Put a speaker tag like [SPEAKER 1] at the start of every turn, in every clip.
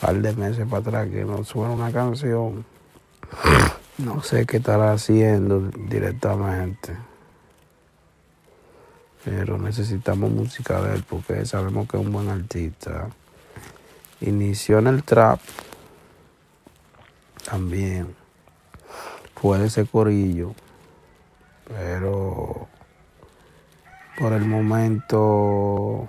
[SPEAKER 1] Par de meses para atrás que nos suena una canción. No sé qué estará haciendo directamente. Pero necesitamos música de él porque sabemos que es un buen artista. Inició en el trap. También. Puede ser corillo. Pero por el momento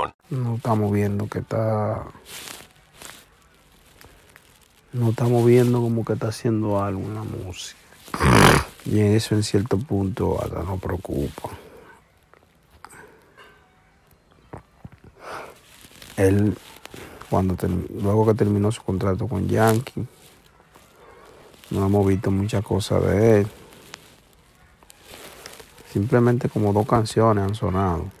[SPEAKER 1] No estamos viendo que está. No estamos viendo como que está haciendo algo en la música. Y eso en cierto punto hasta nos preocupa. Él, cuando luego que terminó su contrato con Yankee, no hemos visto muchas cosas de él. Simplemente como dos canciones han sonado.